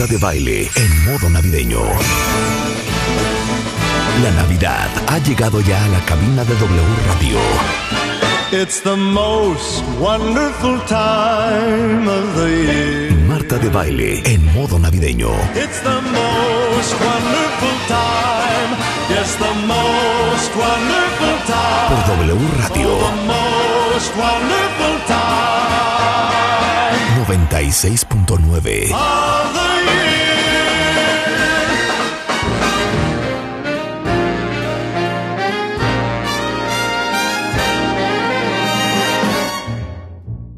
Marta de Baile en modo navideño. La Navidad ha llegado ya a la cabina de W Radio. It's the most wonderful time of the year. Marta de Baile en modo navideño. It's the most wonderful time. Yes, the most wonderful time. Por W Radio The most wonderful time 96.9. of the year.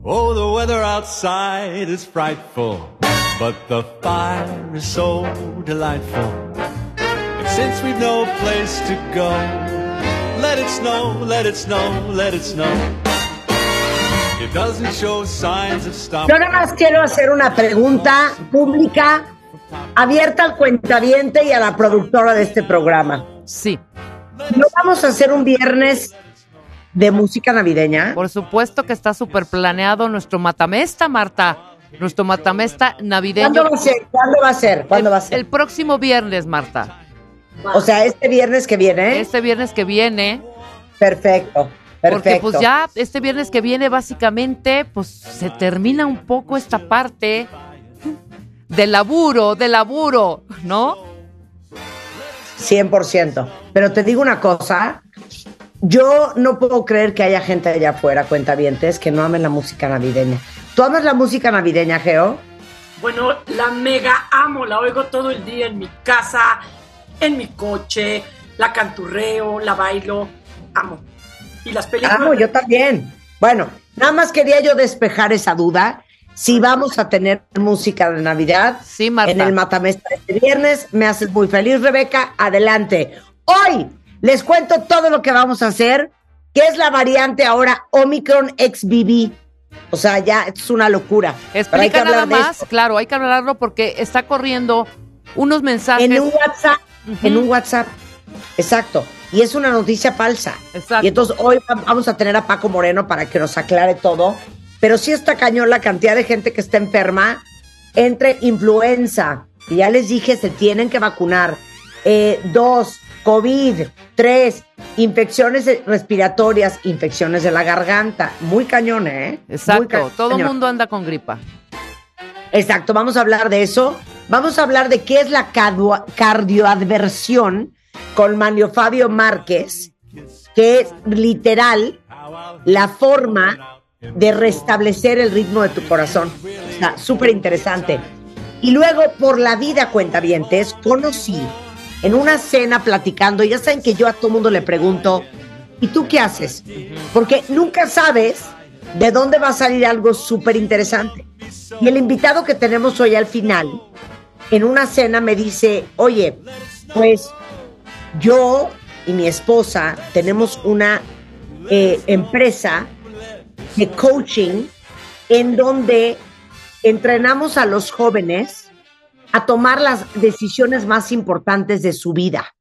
Oh, the weather outside is frightful, but the fire is so delightful. And since we've no place to go, let it snow, let it snow, let it snow. Yo nada más quiero hacer una pregunta pública, abierta al cuentaviente y a la productora de este programa. Sí, ¿No vamos a hacer un viernes de música navideña? por supuesto que está súper planeado nuestro matamesta, Marta. Nuestro matamesta navideño. ¿Cuándo va a ser? ¿Cuándo va a ser? ¿Cuándo va a ser? El próximo viernes, Marta. O sea, este viernes que viene. ¿eh? Este viernes que viene. Perfecto, perfecto. Porque pues ya este viernes que viene básicamente pues se termina un poco esta parte de laburo, de laburo, ¿no? 100%. Pero te digo una cosa, yo no puedo creer que haya gente allá afuera, cuentavientes, que no amen la música navideña. ¿Tú amas la música navideña, Geo? Bueno, la mega amo, la oigo todo el día en mi casa, en mi coche, la canturreo, la bailo, amo. Y las películas. Amo, yo también. Bueno, nada más quería yo despejar esa duda. Si vamos a tener música de Navidad Sí, Marta. en el Matamesta este viernes, me haces muy feliz, Rebeca. Adelante. Hoy les cuento todo lo que vamos a hacer, que es la variante ahora Omicron XBB. O sea, ya es una locura. Pero hay que Explica nada más, claro, hay que hablarlo porque está corriendo unos mensajes. En un WhatsApp, en un WhatsApp. Exacto. Y es una noticia falsa. Exacto. Y entonces hoy va- vamos a tener a Paco Moreno para que nos aclare todo. Pero sí está cañón la cantidad de gente que está enferma entre influenza, que ya les dije, se tienen que vacunar. Eh, dos, COVID. Tres, infecciones respiratorias, infecciones de la garganta. Muy cañón, ¿eh? Exacto, ca- todo el mundo anda con gripa. Exacto, vamos a hablar de eso. Vamos a hablar de qué es la cardio- cardioadversión con Manio Fabio Márquez, que es literal la forma de restablecer el ritmo de tu corazón. Está súper interesante. Y luego, por la vida, cuentavientes, conocí en una cena platicando, ya saben que yo a todo mundo le pregunto, ¿y tú qué haces? Porque nunca sabes de dónde va a salir algo súper interesante. Y el invitado que tenemos hoy al final, en una cena me dice, oye, pues yo y mi esposa tenemos una eh, empresa de coaching en donde entrenamos a los jóvenes a tomar las decisiones más importantes de su vida.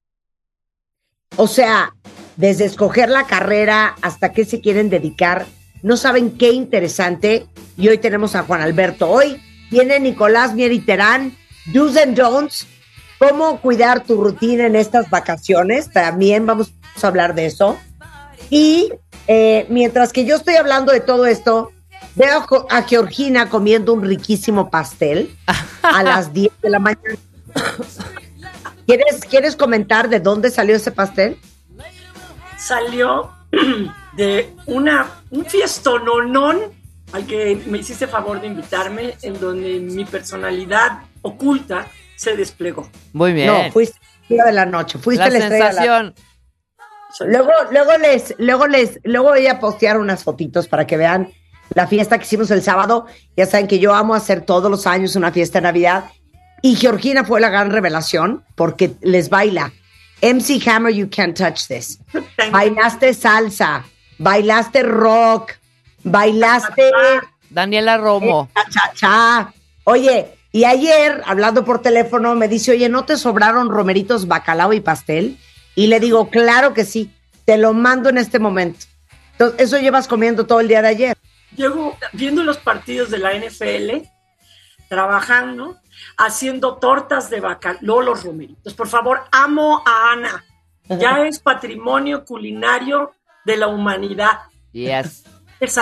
O sea, desde escoger la carrera hasta qué se quieren dedicar, no saben qué interesante. Y hoy tenemos a Juan Alberto. Hoy viene Nicolás Mieriterán, Do's and Don'ts, cómo cuidar tu rutina en estas vacaciones. También vamos a hablar de eso. Y eh, mientras que yo estoy hablando de todo esto, veo a Georgina comiendo un riquísimo pastel a las 10 de la mañana. ¿Quieres, ¿Quieres comentar de dónde salió ese pastel? Salió de una, un fiestononón al que me hiciste favor de invitarme, en donde mi personalidad oculta se desplegó. Muy bien. No, fuiste la de la noche, fuiste la la sensación. Luego, luego les, luego les, luego voy a postear unas fotitos para que vean la fiesta que hicimos el sábado. Ya saben que yo amo hacer todos los años una fiesta de Navidad. Y Georgina fue la gran revelación porque les baila. MC Hammer, you can't touch this. Bailaste salsa, bailaste rock, bailaste Daniela Romo. cha cha. Oye, y ayer, hablando por teléfono, me dice, oye, ¿no te sobraron romeritos, bacalao y pastel? Y le digo, claro que sí, te lo mando en este momento. Entonces, eso llevas comiendo todo el día de ayer. Llego viendo los partidos de la NFL trabajando, haciendo tortas de bacalao, los romeritos. Por favor, amo a Ana. Ya es patrimonio culinario de la humanidad. Yes.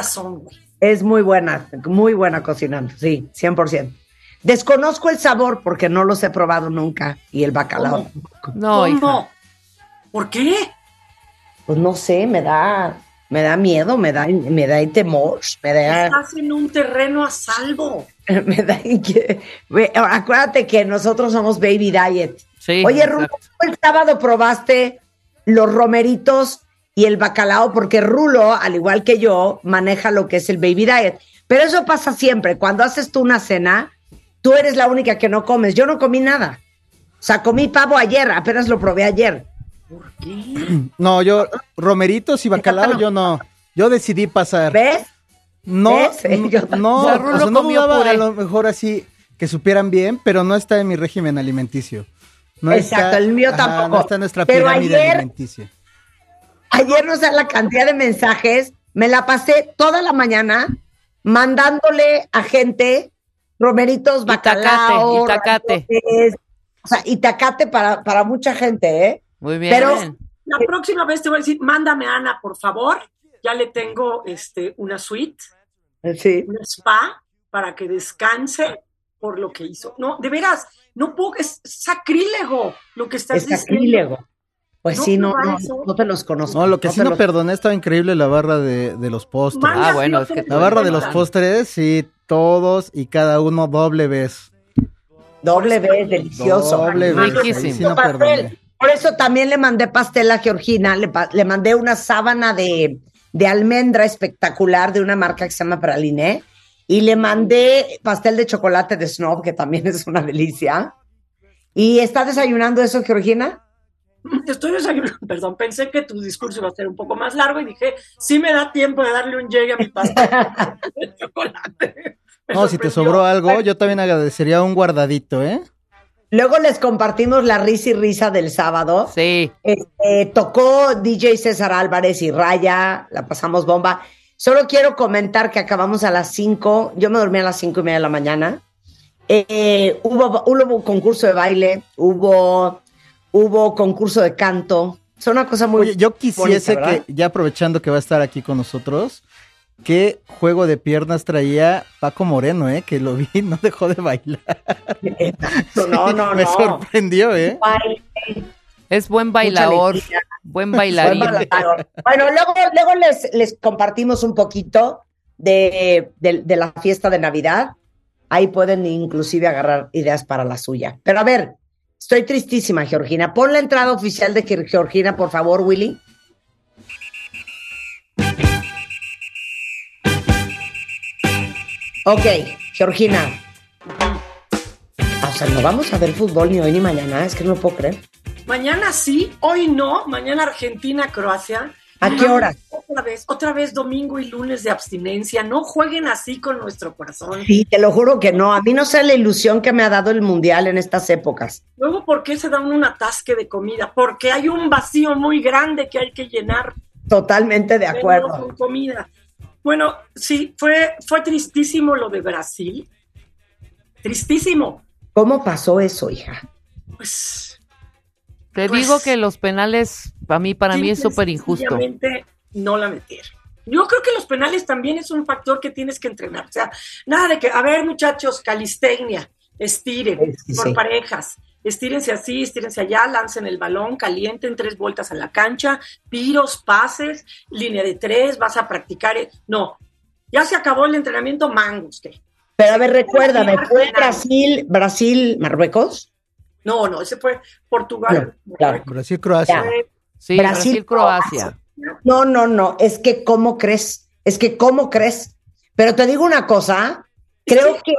Son, güey. Es muy buena, muy buena cocinando, sí, 100%. Desconozco el sabor porque no los he probado nunca y el bacalao. No, hija. ¿Cómo? ¿Por qué? Pues no sé, me da, me da miedo, me da, me da temor, me da, Estás en un terreno a salvo. me da Acuérdate que nosotros somos Baby Diet. Sí, Oye, Rulo, exacto. ¿tú el sábado probaste los romeritos y el bacalao, porque Rulo, al igual que yo, maneja lo que es el baby diet. Pero eso pasa siempre. Cuando haces tú una cena, tú eres la única que no comes. Yo no comí nada. O sea, comí pavo ayer, apenas lo probé ayer. ¿Por qué? No, yo, romeritos y bacalao, yo no. Yo decidí pasar. ¿Ves? No, ¿Ves? no, Yo también. no, O sea, no dudaba a lo mejor así que supieran bien, pero no está en mi régimen alimenticio. No Exacto, está- el mío ajá, tampoco. No está en nuestra Pero pirámide ayer- alimenticia. Ayer no sé la cantidad de mensajes. Me la pasé toda la mañana mandándole a gente romeritos, bacalao, itacate. O sea, itacate para, para mucha gente, ¿eh? Muy bien. Pero- La próxima vez te voy a decir, mándame a Ana, por favor. Ya le tengo este, una suite, Sí. un spa, para que descanse por lo que hizo. No, de veras, no puedo, es sacrílego lo que estás Es diciendo. sacrílego. Pues No sí, no, no, no te los conozco. No, lo que sí no los- perdoné estaba increíble la barra de, de los postres. Ah, bueno, es que- La barra de los postres, sí, todos y cada uno doble vez. Doble vez, delicioso. Doble vez. Riquísimo. no. Por eso también le mandé pastel a Georgina, le mandé una sábana de, de almendra espectacular de una marca que se llama Praliné y le mandé pastel de chocolate de Snob, que también es una delicia. ¿Y está desayunando eso, Georgina? Estoy desayunando, perdón, pensé que tu discurso iba a ser un poco más largo y dije, sí me da tiempo de darle un llegue a mi pastel de chocolate. Me No, si te sobró algo, yo también agradecería un guardadito, ¿eh? Luego les compartimos la risa y risa del sábado. Sí. Este, tocó DJ César Álvarez y Raya, la pasamos bomba. Solo quiero comentar que acabamos a las 5, yo me dormí a las cinco y media de la mañana. Eh, hubo, hubo concurso de baile, hubo, hubo concurso de canto. Es una cosa muy Oye, yo quisiese que, ya aprovechando que va a estar aquí con nosotros, qué juego de piernas traía Paco Moreno, ¿eh? Que lo vi, no dejó de bailar. Exacto, no, no, Me no. sorprendió, ¿eh? Baile, Es buen bailador, buen buen bailarín. bailador. Bueno, luego, luego les, les compartimos un poquito de, de- de la fiesta de Navidad. Ahí pueden inclusive agarrar ideas para la suya. Pero a ver, estoy tristísima, Georgina. Pon la entrada oficial de Ge- Georgina, por favor, Willy. Ok, Georgina. O sea, no vamos a ver fútbol ni hoy ni mañana, es que no lo puedo creer. Mañana sí, hoy no, mañana Argentina, Croacia. ¿A qué hora? Otra vez, otra vez domingo y lunes de abstinencia. No jueguen así con nuestro corazón. Sí, te lo juro que no. A mí no sé la ilusión que me ha dado el mundial en estas épocas. Luego, ¿por qué se da un atasque de comida? Porque hay un vacío muy grande que hay que llenar. Totalmente de acuerdo. Con comida. Bueno, sí, fue, fue tristísimo lo de Brasil. Tristísimo. ¿Cómo pasó eso, hija? Pues. Te Pues- digo que los penales, para mí, para mí es súper injusto. no la metieron. Yo creo que los penales también es un factor que tienes que entrenar. O sea, nada de que, a ver, muchachos, calistenia, estiren Sí, por sí. parejas, estírense así, estírense allá, lancen el balón, calienten tres vueltas a la cancha, piros, pases, línea de tres, vas a practicar. No, ya se acabó el entrenamiento, mangos. ¿qué? Pero a ver, recuérdame, ¿fue. Brasil, Brasil, Marruecos? No, no, ese fue Portugal. Claro. Brasil, Croacia. Ya. Sí, Brasil, Brasil, Croacia. No, no, no, es que ¿cómo crees? Es que ¿cómo crees? Pero te digo una cosa, creo que,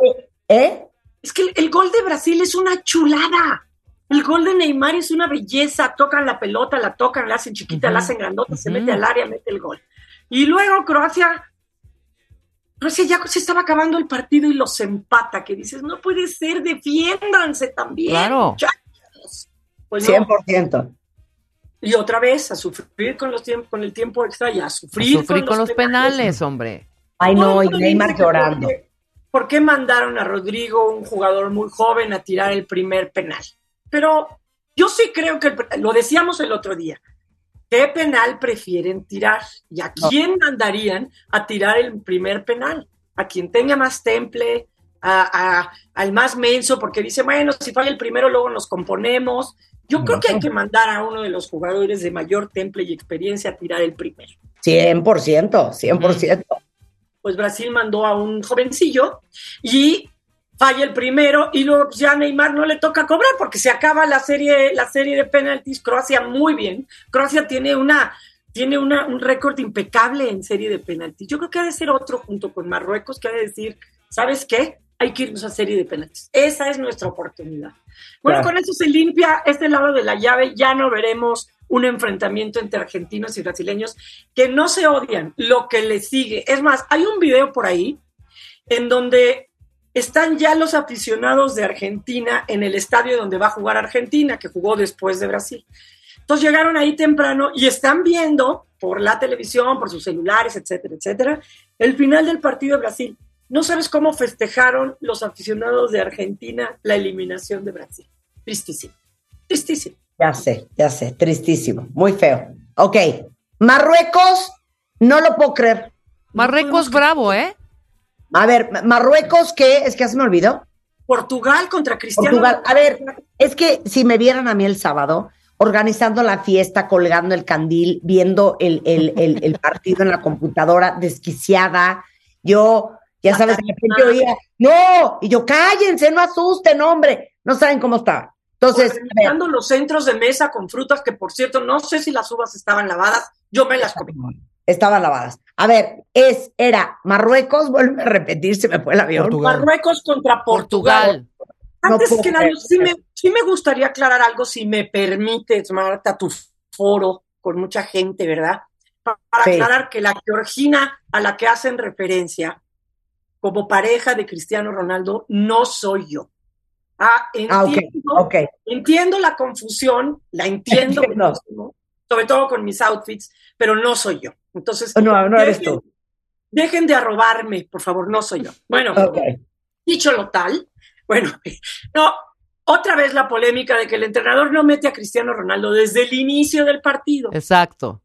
¿eh? Es que el, el gol de Brasil es una chulada. El gol de Neymar es una belleza. Tocan la pelota, la tocan, la hacen chiquita, la hacen grandota, se mete al área, mete el gol. Y luego Croacia, Croacia ya se estaba acabando el partido y los empata, que dices, no puede ser, defiéndanse también. Claro. muchachos". Pues no. 100%. Y otra vez a sufrir con, los tiempos, con el tiempo extra y a A sufrir, Sufrí con los penales, hombre. Ay, no, y Neymar llorando. ¿por qué mandaron a Rodrigo, un jugador muy joven, a tirar el primer penal? Pero yo sí creo que, lo decíamos el otro día, ¿qué penal prefieren tirar? ¿Y a quién mandarían a tirar el primer penal? ¿A quien tenga más temple? A, a- al más menso? Porque dice, bueno, si falla el primero, luego nos componemos. Yo creo que hay que mandar a uno de los jugadores de mayor temple y experiencia a tirar el primero. 100%, 100%. pues Brasil mandó a un jovencillo y falla el primero y luego pues, ya a Neymar no le toca cobrar porque se acaba la serie la serie de penaltis. Croacia muy bien. Croacia tiene una tiene una, un récord impecable en serie de penaltis. Yo creo que ha de ser otro junto con Marruecos que ha de decir sabes qué hay que irnos a serie de penaltis esa es nuestra oportunidad bueno Claro. con eso se limpia este lado de la llave ya no veremos un enfrentamiento entre argentinos y brasileños que no se odian, lo que le sigue. Es más, hay un video por ahí en donde están ya los aficionados de Argentina en el estadio donde va a jugar Argentina, que jugó después de Brasil. Entonces llegaron ahí temprano y están viendo por la televisión, por sus celulares, etcétera, etcétera, el final del partido de Brasil. No sabes cómo festejaron los aficionados de Argentina la eliminación de Brasil. Tristísimo. Tristísimo. Ya sé, ya sé, tristísimo, muy feo. Ok, Marruecos, no lo puedo creer. Marruecos bravo, ¿eh? A ver, Marruecos, ¿qué? Es que ya se me olvidó. Portugal contra Cristiano. Portugal. A ver, es que si me vieran a mí el sábado, organizando la fiesta, colgando el candil, viendo el, el, el, el partido en la computadora, desquiciada, yo, ya sabes, de repente oía, no, y yo, cállense, no asusten, hombre, no saben cómo estaba. Entonces, Organizando los centros de mesa con frutas que, por cierto, no sé si las uvas estaban lavadas, yo me las comí. estaban lavadas. A ver, es, era Marruecos, vuelve a repetir, se me fue el avión. Portugal. Marruecos contra Portugal. Antes que nada, sí me, sí me gustaría aclarar algo, si me permites, Marta, tu foro con mucha gente, ¿verdad? Pa- Para Sí. aclarar que la Georgina a la que hacen referencia como pareja de Cristiano Ronaldo no soy yo. Ah, Ah, ok, entiendo, entiendo la confusión, la entiendo, sobre todo con mis outfits, pero no soy yo. Entonces, No, no eres dejen, tú. dejen de arrobarme, por favor, no soy yo. Bueno, dicho lo tal, bueno, no, otra vez la polémica de que el entrenador no mete a Cristiano Ronaldo desde el inicio del partido. Exacto.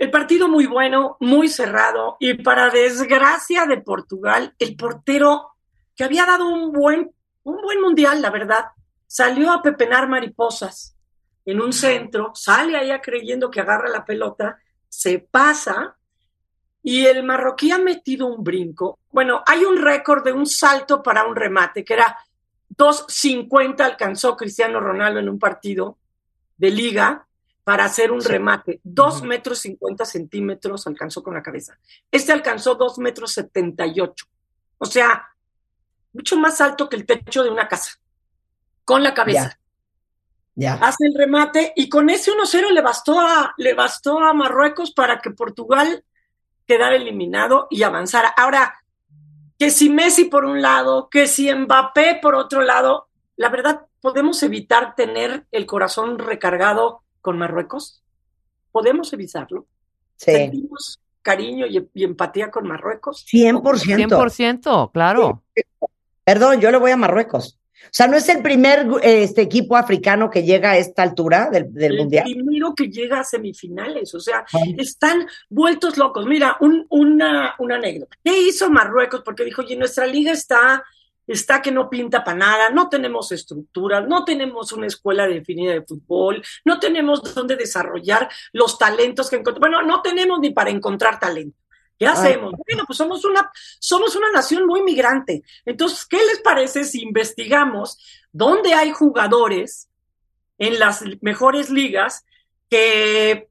El partido muy bueno, muy cerrado, y para desgracia de Portugal, el portero que había dado un buen, un buen mundial, la verdad, salió a pepenar mariposas en un centro, sale allá creyendo que agarra la pelota, se pasa, y el marroquí ha metido un brinco. Bueno, hay un récord de un salto para un remate, que era 2.50 alcanzó Cristiano Ronaldo en un partido de liga para hacer un remate. Dos metros 50 centímetros alcanzó con la cabeza. Este alcanzó dos metros 78. O sea, mucho más alto que el techo de una casa. Con la cabeza. Ya. Hace el remate y con ese 1-0 le bastó a, le bastó a Marruecos para que Portugal quedara eliminado y avanzara. Ahora, que si Messi por un lado, que si Mbappé por otro lado, la verdad, ¿podemos evitar tener el corazón recargado con Marruecos? ¿Podemos evitarlo? Sí. ¿Sentimos cariño y, y empatía con Marruecos? 100%. 100%, claro. Perdón, yo le voy a Marruecos. O sea, no es el primer este equipo africano que llega a esta altura del, del el mundial. primero que llega a semifinales, o sea, Bueno. están vueltos locos. Mira, un- una, una anécdota. ¿Qué hizo Marruecos? Porque dijo, oye, nuestra liga está, está que no pinta para nada, no tenemos estructura, no tenemos una escuela definida de fútbol, no tenemos dónde desarrollar los talentos que encontramos. Bueno, no tenemos ni para encontrar talento. ¿Qué hacemos? Bueno, pues somos una, somos una nación muy migrante. Entonces, ¿qué les parece si investigamos dónde hay jugadores en las mejores ligas que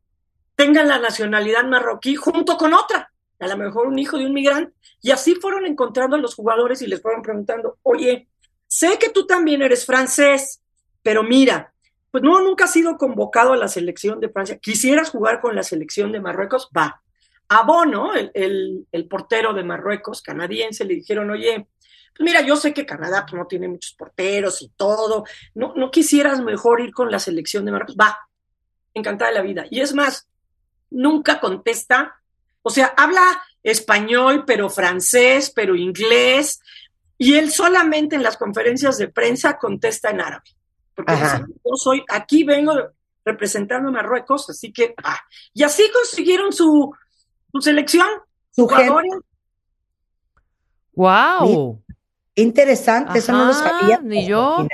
tengan la nacionalidad marroquí junto con otra, a lo mejor un hijo de un migrante. Y así fueron encontrando a los jugadores y les fueron preguntando, oye, sé que tú también eres francés, pero mira, pues no, nunca has sido convocado a la selección de Francia. ¿Quisieras jugar con la selección de Marruecos? Va. A Bono, el, el, portero de Marruecos, canadiense, le dijeron, oye, pues mira, yo sé que Canadá pues, no tiene muchos porteros y todo, ¿no, ¿no quisieras mejor ir con la selección de Marruecos? Va, encantada de la vida. Y es más, nunca contesta, o sea, habla español, pero francés, pero inglés, y él solamente en las conferencias de prensa contesta en árabe. Porque Ajá. dice, yo soy, aquí vengo representando a Marruecos, así que, ah. y así consiguieron su, su selección, Su gente. jugadores. ¡Wow! Interesante, eso no lo Ajá, sabía. ni yo.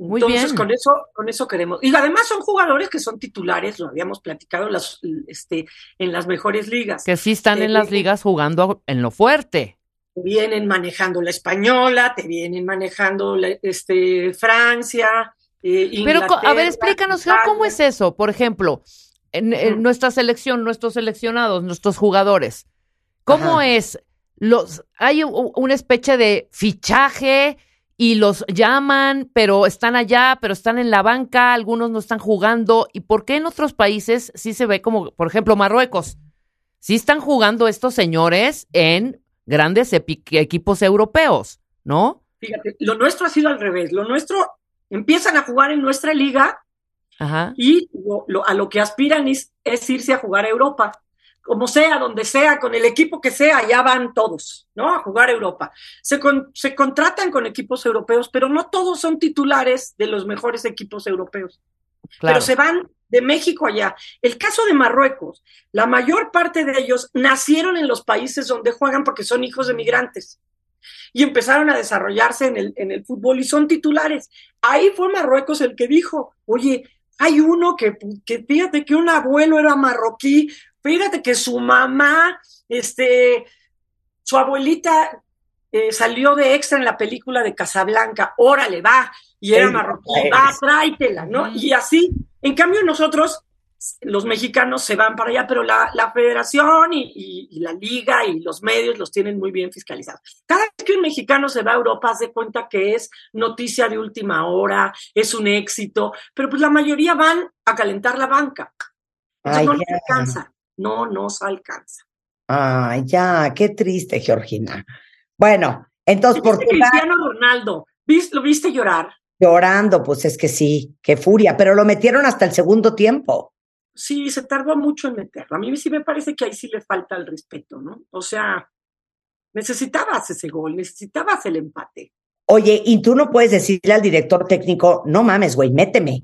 Muy Entonces, bien. con eso, con eso queremos. Y además son jugadores que son titulares, lo habíamos platicado en las, este, en las mejores ligas. Que sí están en las ligas jugando en lo fuerte. Te vienen manejando la española, te vienen manejando la- este, Francia. eh, Pero, a ver, explícanos, ¿cómo es eso? Por ejemplo, en, nuestra selección, nuestros seleccionados, nuestros jugadores, ¿cómo Ajá. es? Los, ¿Hay una especie de fichaje y los llaman, pero están allá, pero están en la banca, algunos no están jugando? ¿Y por qué en otros países sí se ve como, por ejemplo, Marruecos? Sí están jugando estos señores en grandes equipos europeos, ¿no? Fíjate, lo nuestro ha sido al revés. Lo nuestro empiezan a jugar en nuestra liga Ajá. y lo- lo- a lo que aspiran es, es irse a jugar a Europa. Como sea, donde sea, con el equipo que sea, ya van todos, ¿no? A jugar Europa. Se, con- se contratan con equipos europeos, pero no todos son titulares de los mejores equipos europeos. Claro. Pero se van de México allá. El caso de Marruecos, la mayor parte de ellos nacieron en los países donde juegan porque son hijos de migrantes y empezaron a desarrollarse en el, en el fútbol y son titulares. Ahí fue Marruecos el que dijo, oye, hay uno que, que fíjate que un abuelo era marroquí, fíjate que su mamá, este, su abuelita eh, salió de extra en la película de Casablanca, órale, va, y era marroquí, eres. va, tráetela, ¿no? Y así, en cambio nosotros, los mexicanos se van para allá, pero la, la federación y, y- y la liga y los medios los tienen muy bien fiscalizados. Cada vez que un mexicano se va a Europa, hace cuenta que es noticia de última hora, es un éxito, pero pues la mayoría van a calentar la banca. Entonces Ay, no ya. alcanza, no nos alcanza. Ay, ya, qué triste, Georgina. Bueno, entonces, ¿Y viste Portugal Cristiano Ronaldo, ¿vis- ¿lo viste llorar? llorando, pues es que sí, qué furia, pero lo metieron hasta el segundo tiempo. Sí, se tardó mucho en meterlo. A mí sí me parece que ahí sí le falta el respeto, ¿no? O sea, necesitabas ese gol, necesitabas el empate. Oye, y tú no puedes decirle al director técnico, no mames, güey, méteme.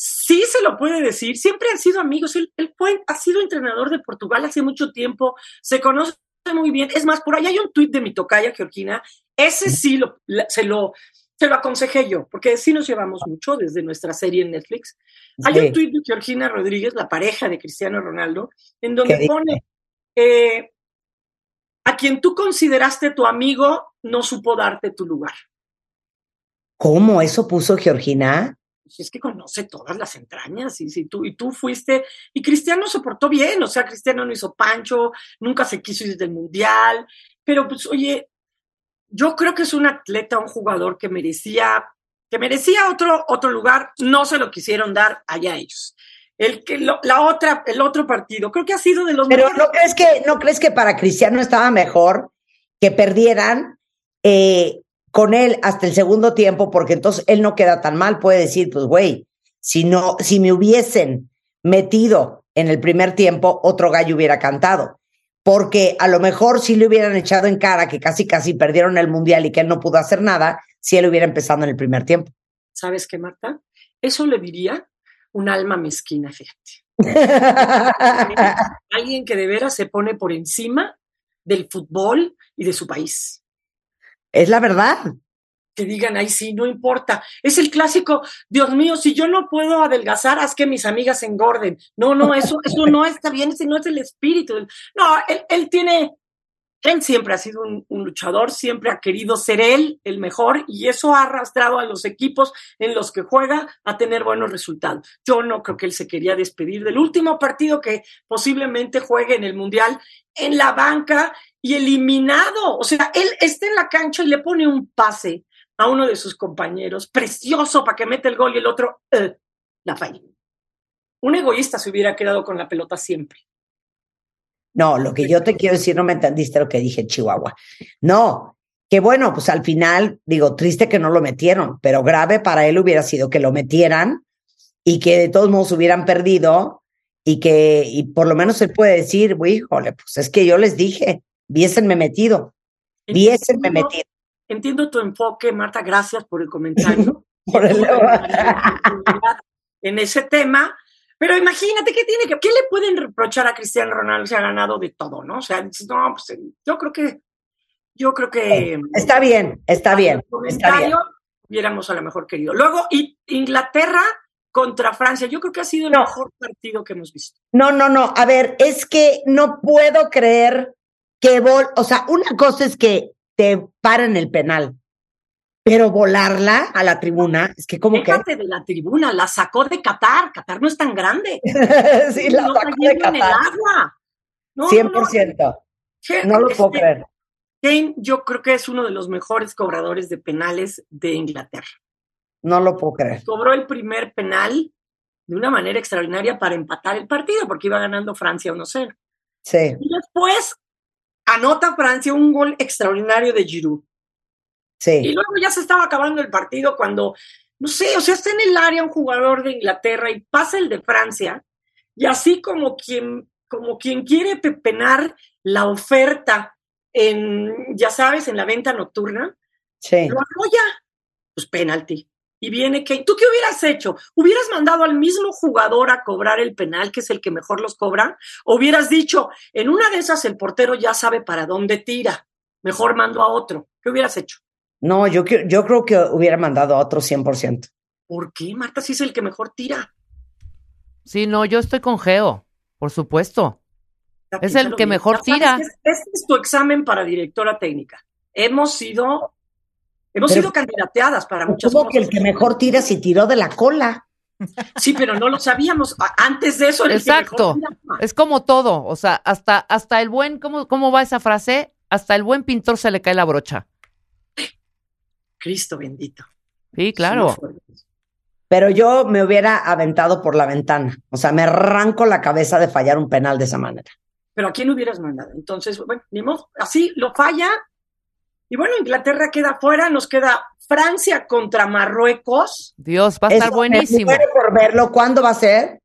Sí se lo puede decir, siempre han sido amigos. Él, él fue, ha sido entrenador de Portugal hace mucho tiempo, se conoce muy bien. Es más, por ahí hay un tuit de mi tocaya, Georgina. Ese sí lo, se, lo, se lo aconsejé yo, porque sí nos llevamos mucho desde nuestra serie en Netflix. Hay Sí. un tuit de Georgina Rodríguez, la pareja de Cristiano Ronaldo, en ¿Qué donde pone, eh, a quien tú consideraste tu amigo no supo darte tu lugar. ¿Cómo eso puso Georgina? Pues es que conoce todas las entrañas y si tú y tú fuiste y Cristiano se portó bien, o sea, Cristiano no hizo pancho, nunca se quiso ir del mundial, pero pues oye, yo creo que es un atleta, un jugador que merecía que merecía otro otro lugar, no se lo quisieron dar allá ellos. El que lo- la otra el otro partido, creo que ha sido de los Pero mejores. ¿no crees que, no crees que para Cristiano estaba mejor que perdieran eh, con él hasta el segundo tiempo? Porque entonces él no queda tan mal, puede decir, pues güey, si no, si me hubiesen metido en el primer tiempo, otro gallo hubiera cantado. Porque a lo mejor si le hubieran echado en cara que casi casi perdieron el mundial y que él no pudo hacer nada, si él hubiera empezado en el primer tiempo. ¿Sabes qué, Marta? Eso le diría un alma mezquina, fíjate. Alguien que de veras se pone por encima del fútbol y de su país. Es la verdad. Que digan, ay, sí, no importa. Es el clásico, Dios mío, si yo no puedo adelgazar, haz que mis amigas engorden. No, no, eso, eso no está bien, ese no es el espíritu. No, él, él tiene, él siempre ha sido un, un luchador, siempre ha querido ser él el mejor y eso ha arrastrado a los equipos en los que juega a tener buenos resultados. Yo no creo que él se quería despedir del último partido que posiblemente juegue en el Mundial en la banca y eliminado. O sea, él está en la cancha y le pone un pase a uno de sus compañeros, precioso para que meta el gol y el otro eh, la falla. Un egoísta se hubiera quedado con la pelota siempre. No, lo que yo te quiero decir, no me entendiste lo que dije Chihuahua. No, que bueno, pues al final, digo, triste que no lo metieron, pero grave para él hubiera sido que lo metieran y que de todos modos hubieran perdido y que y por lo menos él puede decir, híjole, pues es que yo les dije, viésenme metido, viésenme metido. Entiendo tu enfoque, Marta, gracias por el comentario. Por el- en ese tema, pero imagínate qué tiene que, ¿qué le pueden reprochar a Cristiano Ronaldo? Se ha ganado de todo, ¿no? O sea, dices, no, pues eh, yo creo que, yo creo que Está bien, está bien, está bien. hubiéramos a lo mejor querido. Luego, Inglaterra contra Francia, yo creo que ha sido el No. mejor partido que hemos visto. No, no, no. A ver, es que no puedo creer que vol, o sea, una cosa es que te paren el penal, pero volarla a la tribuna, es que como que Déjate de la tribuna, la sacó de Qatar. Qatar no es tan grande. sí la no sacó de en el Qatar. agua. No, no, 100%. no. No lo puedo Este, creer. Kane, yo creo que es uno de los mejores cobradores de penales de Inglaterra. No lo puedo creer. Cobró el primer penal de una manera extraordinaria para empatar el partido, porque iba ganando Francia 1-0. Sí. Y después anota Francia un gol extraordinario de Giroud. Y Sí. luego ya se estaba acabando el partido cuando, no sé, o sea, está en el área un jugador de Inglaterra y pasa el de Francia, y así como quien, como quien quiere pepenar la oferta en, ya sabes, en la venta nocturna, Sí. lo arrolla, pues penalti. Y viene que, ¿tú qué hubieras hecho? ¿Hubieras mandado al mismo jugador a cobrar el penal, que es el que mejor los cobra? ¿O hubieras dicho, en una de esas el portero ya sabe para dónde tira, mejor mando a otro? ¿Qué hubieras hecho? No, yo, yo creo que hubiera mandado a otro 100%. ¿Por qué, Marta, si es el que mejor tira? Sí, no, yo estoy con Geo, por supuesto. Ya, Es el que bien. mejor tira. Este es tu examen para directora técnica. Hemos sido, hemos Pero- sido candidateadas para muchas Como cosas. que el que mejor tira si tiró de la cola. Sí, pero no lo sabíamos. Antes de eso, el que Exacto. mejor. Es como todo, o sea, hasta, hasta el buen, ¿cómo, ¿cómo va esa frase? Hasta el buen pintor se le cae la brocha. Cristo bendito. Sí, claro. Pero yo me hubiera aventado por la ventana. O sea, me arranco la cabeza de fallar un penal de esa manera. Pero ¿a quién hubieras mandado? Entonces, bueno, ni modo. Así lo falla. Y bueno, Inglaterra queda fuera. Nos queda Francia contra Marruecos Dios, va a estar Eso, buenísimo. Por verlo. ¿Cuándo va a ser?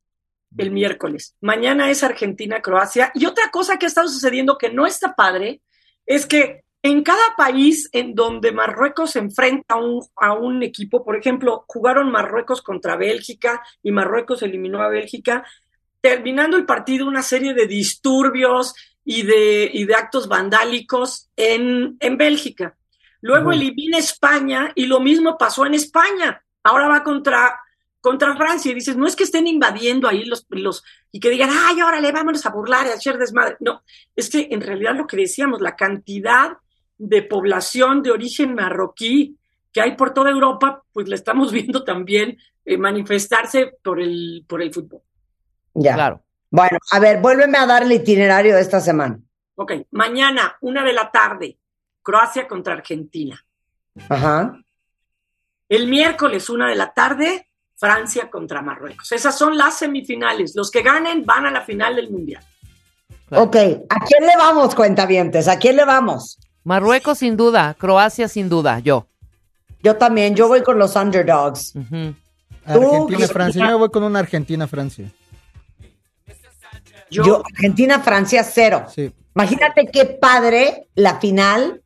el miércoles. Mañana es Argentina-Croacia. Y otra cosa que ha estado sucediendo que no está padre es que en cada país en donde Marruecos se enfrenta a un, a un equipo, por ejemplo, jugaron Marruecos contra Bélgica y Marruecos eliminó a Bélgica, terminando el partido una serie de disturbios y de, y de actos vandálicos en, en Bélgica. Luego Ujú. elimina España y lo mismo pasó en España. Ahora va contra, contra Francia y dices, no es que estén invadiendo ahí los, los y que digan, ay, órale, vámonos a burlar y a hacer desmadre. No, es que en realidad lo que decíamos, la cantidad de población de origen marroquí que hay por toda Europa, pues la estamos viendo también eh, manifestarse por el, por el fútbol. Ya. Claro. Bueno, a ver, vuélveme a dar el itinerario de esta semana. Ok, mañana, una de la tarde, Croacia contra Argentina. Ajá. El miércoles, una de la tarde, Francia contra Marruecos. Esas son las semifinales. Los que ganen van a la final del Mundial. Claro. Ok, ¿a quién le vamos, cuentavientes? ¿A quién le vamos? Marruecos sin duda, Croacia sin duda, yo. Yo también, yo voy con los underdogs. Ujú. Argentina, Tú, Francia. Yo me voy con una Argentina, Francia. Yo, Yo, Argentina, Francia, cero. Sí. Imagínate qué padre la final,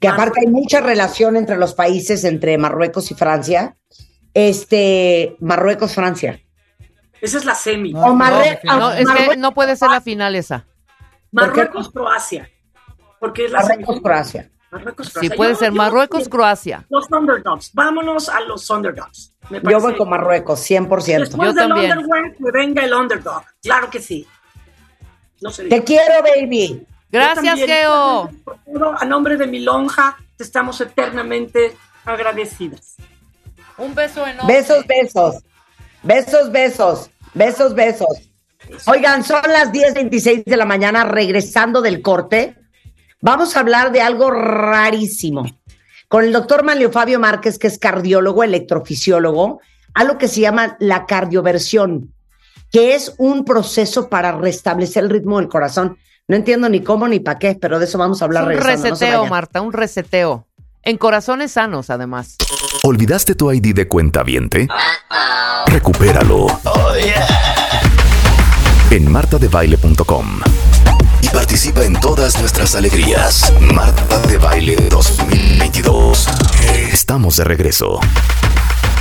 que aparte hay mucha relación entre los países, entre Marruecos y Francia. Este, Marruecos, Francia. esa es la semi. No, O Marre- no, No, es que Marruecos- no puede ser la final esa. Marruecos, Croacia. Porque es la Marruecos, semifinal. Croacia. Marruecos, Sí, Croacia. puede Yo- ser yo- Marruecos, Croacia. Los underdogs. Vámonos a los underdogs. Me Yo voy con Marruecos, 100%. Después Yo del también. underdog, que venga el underdog. Claro que sí. No. Te quiero, baby. Gracias, Geo. A nombre de mi lonja, te estamos eternamente agradecidas. Un beso enorme. Besos, besos. Besos, besos. Besos, besos. Oigan, son las 10.26 de la mañana, regresando del corte. Vamos a hablar de algo rarísimo. Con el doctor Manlio Fabio Márquez, que es cardiólogo, electrofisiólogo, algo que se llama la cardioversión, que es un proceso para restablecer el ritmo del corazón. No entiendo ni cómo ni para qué, pero de eso vamos a Es hablar un no reseteo. Marta, un reseteo. En corazones sanos, además. ¿Olvidaste tu ID de cuenta viente? Recupéralo. en martadebaile.com y participa en todas nuestras alegrías. Marta de Baile 2022. Estamos de regreso.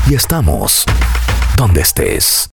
Y estamos donde estés.